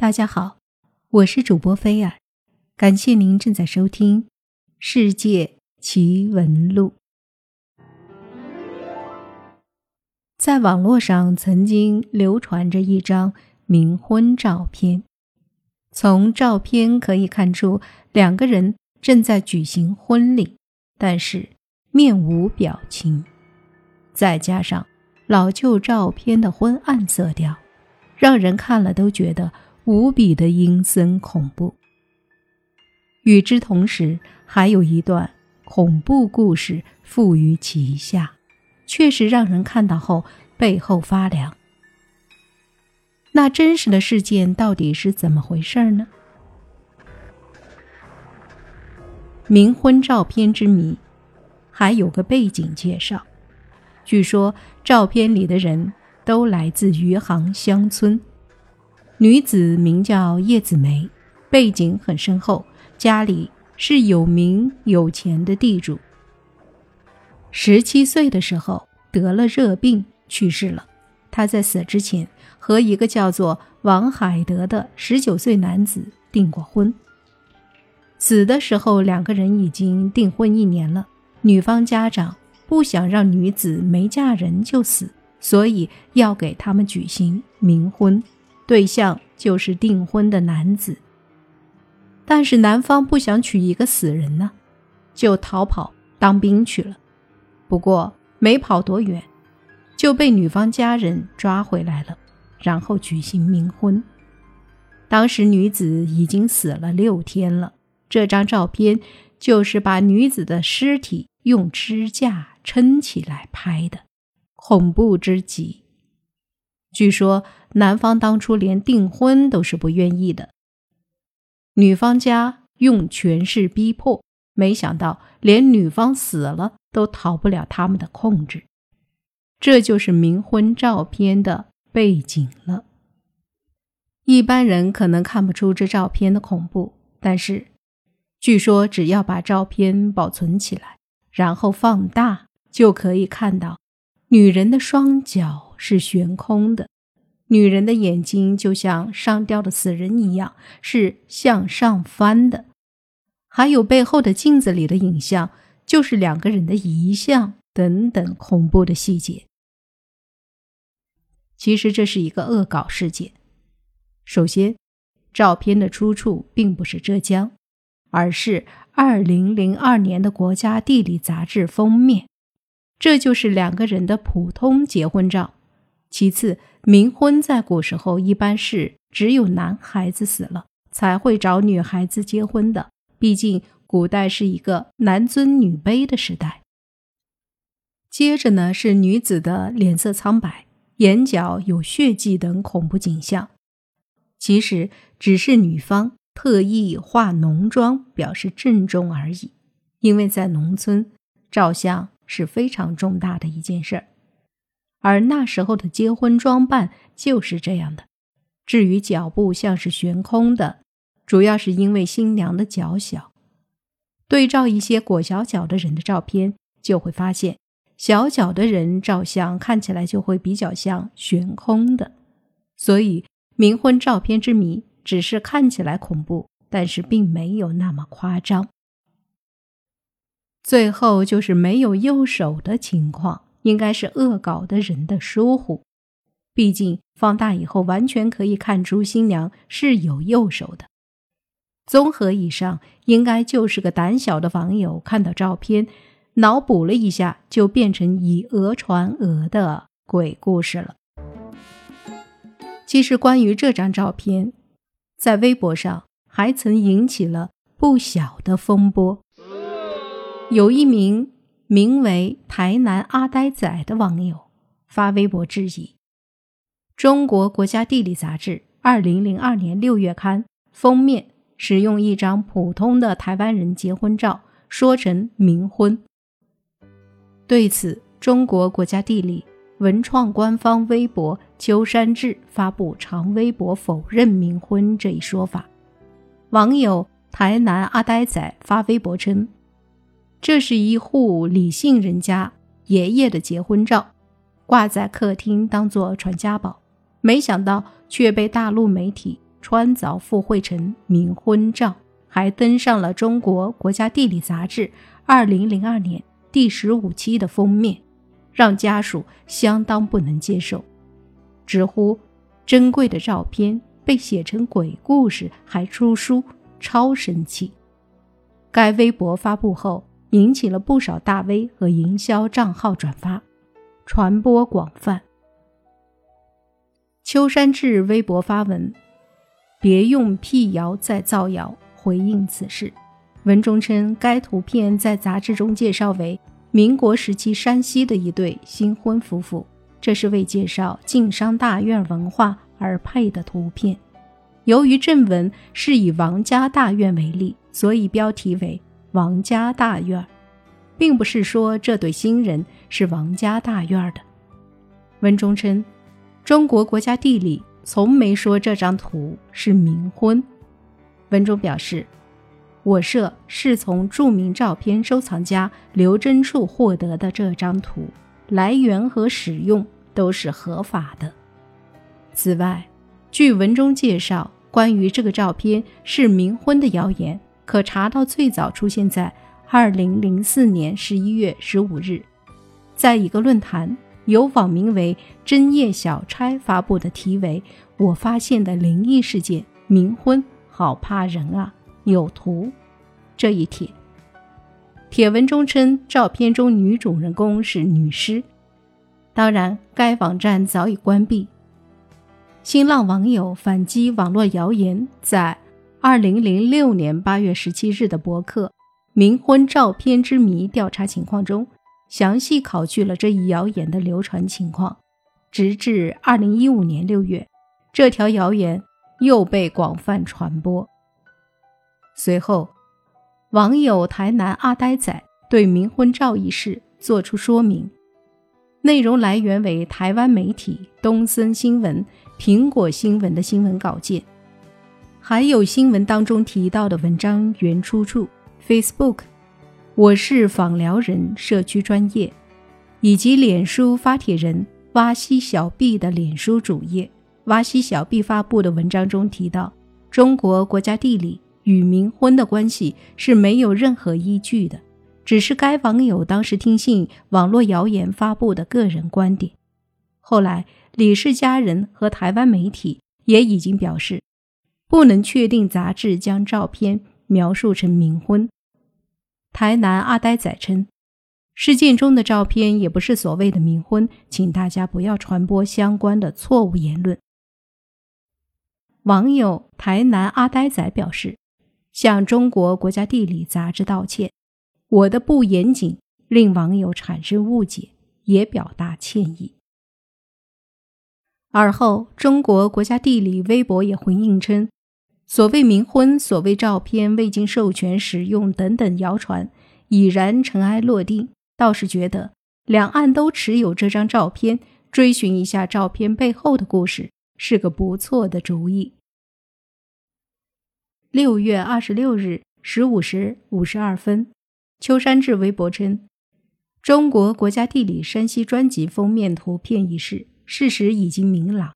大家好，我是主播菲尔，感谢您正在收听《世界奇闻录》。在网络上曾经流传着一张冥婚照片，从照片可以看出两个人正在举行婚礼，但是面无表情，再加上老旧照片的昏暗色调，让人看了都觉得。无比的阴森恐怖。与之同时，还有一段恐怖故事附于其下，确实让人看到后背后发凉。那真实的事件到底是怎么回事呢？冥婚照片之谜，还有个背景介绍。据说照片里的人都来自余杭乡村。女子名叫叶子梅，背景很深厚，家里是有名有钱的地主。十七岁的时候得了热病去世了。她在死之前和一个叫做王海德的十九岁男子订过婚。死的时候两个人已经订婚一年了。女方家长不想让女子没嫁人就死，所以要给他们举行冥婚。对象就是订婚的男子，但是男方不想娶一个死人呢，就逃跑当兵去了。不过没跑多远，就被女方家人抓回来了，然后举行冥婚。当时女子已经死了六天了，这张照片就是把女子的尸体用支架撑起来拍的，恐怖之极。据说男方当初连订婚都是不愿意的，女方家用权势逼迫，没想到连女方死了都逃不了他们的控制。这就是冥婚照片的背景了。一般人可能看不出这照片的恐怖，但是据说只要把照片保存起来，然后放大，就可以看到女人的双脚。是悬空的，女人的眼睛就像上吊的死人一样，是向上翻的。还有背后的镜子里的影像，就是两个人的遗像等等恐怖的细节。其实这是一个恶搞事件。首先，照片的出处并不是浙江，而是二零零二年的《国家地理》杂志封面，这就是两个人的普通结婚照。其次，冥婚在古时候一般是只有男孩子死了才会找女孩子结婚的，毕竟古代是一个男尊女卑的时代。接着呢，是女子的脸色苍白、眼角有血迹等恐怖景象，其实只是女方特意化浓妆表示郑重而已，因为在农村，照相是非常重大的一件事儿。而那时候的结婚装扮就是这样的。至于脚步像是悬空的，主要是因为新娘的脚小。对照一些裹小脚的人的照片，就会发现小脚的人照相看起来就会比较像悬空的。所以冥婚照片之谜只是看起来恐怖，但是并没有那么夸张。最后就是没有右手的情况。应该是恶搞的人的疏忽，毕竟放大以后完全可以看出新娘是有右手的。综合以上，应该就是个胆小的网友看到照片，脑补了一下，就变成以讹传讹的鬼故事了。其实，关于这张照片，在微博上还曾引起了不小的风波，有一名。名为“台南阿呆仔”的网友发微博质疑：中国国家地理杂志二零零二年六月刊封面使用一张普通的台湾人结婚照，说成冥婚。对此，中国国家地理文创官方微博“秋山志”发布长微博否认冥婚这一说法。网友“台南阿呆仔”发微博称。这是一户李姓人家爷爷的结婚照，挂在客厅当做传家宝，没想到却被大陆媒体穿凿附会成冥婚照，还登上了中国国家地理杂志二零零二年第十五期的封面，让家属相当不能接受，直呼珍贵的照片被写成鬼故事，还出书，超生气。该微博发布后，引起了不少大 V 和营销账号转发，传播广泛。秋山志微博发文：“别用辟谣再造谣。”回应此事，文中称该图片在杂志中介绍为民国时期山西的一对新婚夫妇，这是为介绍晋商大院文化而配的图片。由于正文是以王家大院为例，所以标题为“王家大院”，并不是说这对新人是王家大院的。文中称。中国国家地理从没说这张图是冥婚。文中表示，我社是从著名照片收藏家刘真处获得的这张图，来源和使用都是合法的。此外，据文中介绍，关于这个照片是冥婚的谣言，可查到最早出现在二零零四年十一月十五日，在一个论坛。有网名为“真叶小钗”发布的题为“我发现的灵异事件冥婚，好怕人啊！”有图这一帖。帖文中称，照片中女主人公是女尸。当然，该网站早已关闭。新浪网友反击网络谣言，在二零零六年八月十七日的博客《冥婚照片之谜》调查情况中。详细考据了这一谣言的流传情况，直至二零一五年六月，这条谣言又被广泛传播。随后，网友台南阿呆仔对冥婚照一事作出说明，内容来源为台湾媒体东森新闻、苹果新闻的新闻稿件，还有新闻当中提到的文章原出处 Facebook。我是访疗人社区专业，以及脸书发帖人挖西小 B 的脸书主页，挖西小 B 发布的文章中提到，中国国家地理与冥婚的关系是没有任何依据的，只是该网友当时听信网络谣言发布的个人观点。后来，李氏家人和台湾媒体也已经表示，不能确定杂志将照片描述成冥婚。台南阿呆仔称，事件中的照片也不是所谓的冥婚，请大家不要传播相关的错误言论。网友台南阿呆仔表示，向中国国家地理杂志道歉，我的不严谨令网友产生误解，也表达歉意。而后，中国国家地理微博也回应称。所谓冥婚、所谓照片未经授权使用等等谣传已然尘埃落定，倒是觉得两岸都持有这张照片，追寻一下照片背后的故事是个不错的主意。六月二十六日十五时五十二分，秋山志微博称：“中国国家地理山西专辑封面图片一事，事实已经明朗。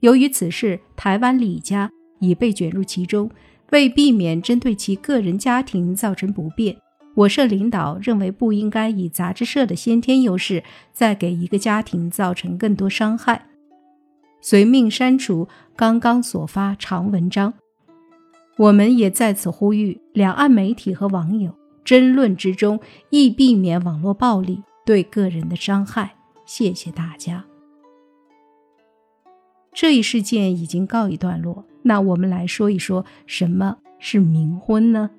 由于此事，台湾李家。”已被卷入其中，为避免针对其个人家庭造成不便，我社领导认为不应该以杂志社的先天优势再给一个家庭造成更多伤害，随命删除刚刚所发长文章。我们也在此呼吁两岸媒体和网友，争论之中亦避免网络暴力对个人的伤害。谢谢大家。这一事件已经告一段落。那我们来说一说什么是冥婚呢？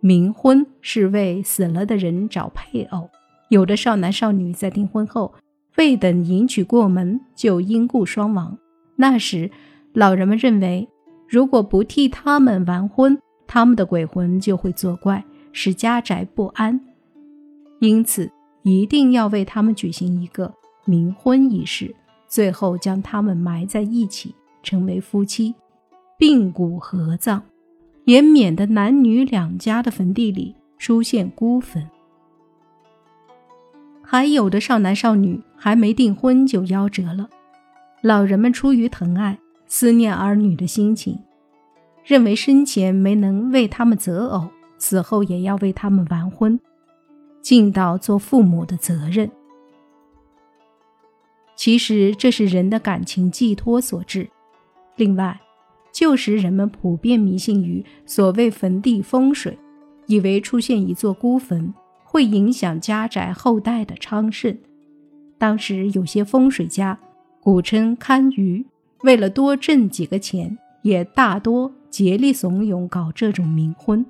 冥婚是为死了的人找配偶，有的少男少女在订婚后未等迎娶过门就因故双亡。那时，老人们认为，如果不替他们完婚，他们的鬼魂就会作怪，使家宅不安，因此一定要为他们举行一个冥婚仪式，最后将他们埋在一起。成为夫妻，并骨合葬，也免得男女两家的坟地里出现孤坟。还有的少男少女还没订婚就夭折了，老人们出于疼爱，思念儿女的心情，认为生前没能为他们择偶，死后也要为他们完婚，尽到做父母的责任。其实这是人的感情寄托所致。另外，旧时人们普遍迷信于所谓坟地风水，以为出现一座孤坟会影响家宅后代的昌盛。当时有些风水家，古称堪舆，为了多挣几个钱，也大多竭力怂恿搞这种冥婚。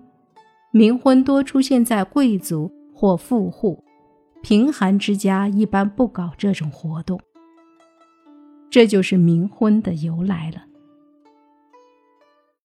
冥婚多出现在贵族或富户，贫寒之家一般不搞这种活动。这就是冥婚的由来了。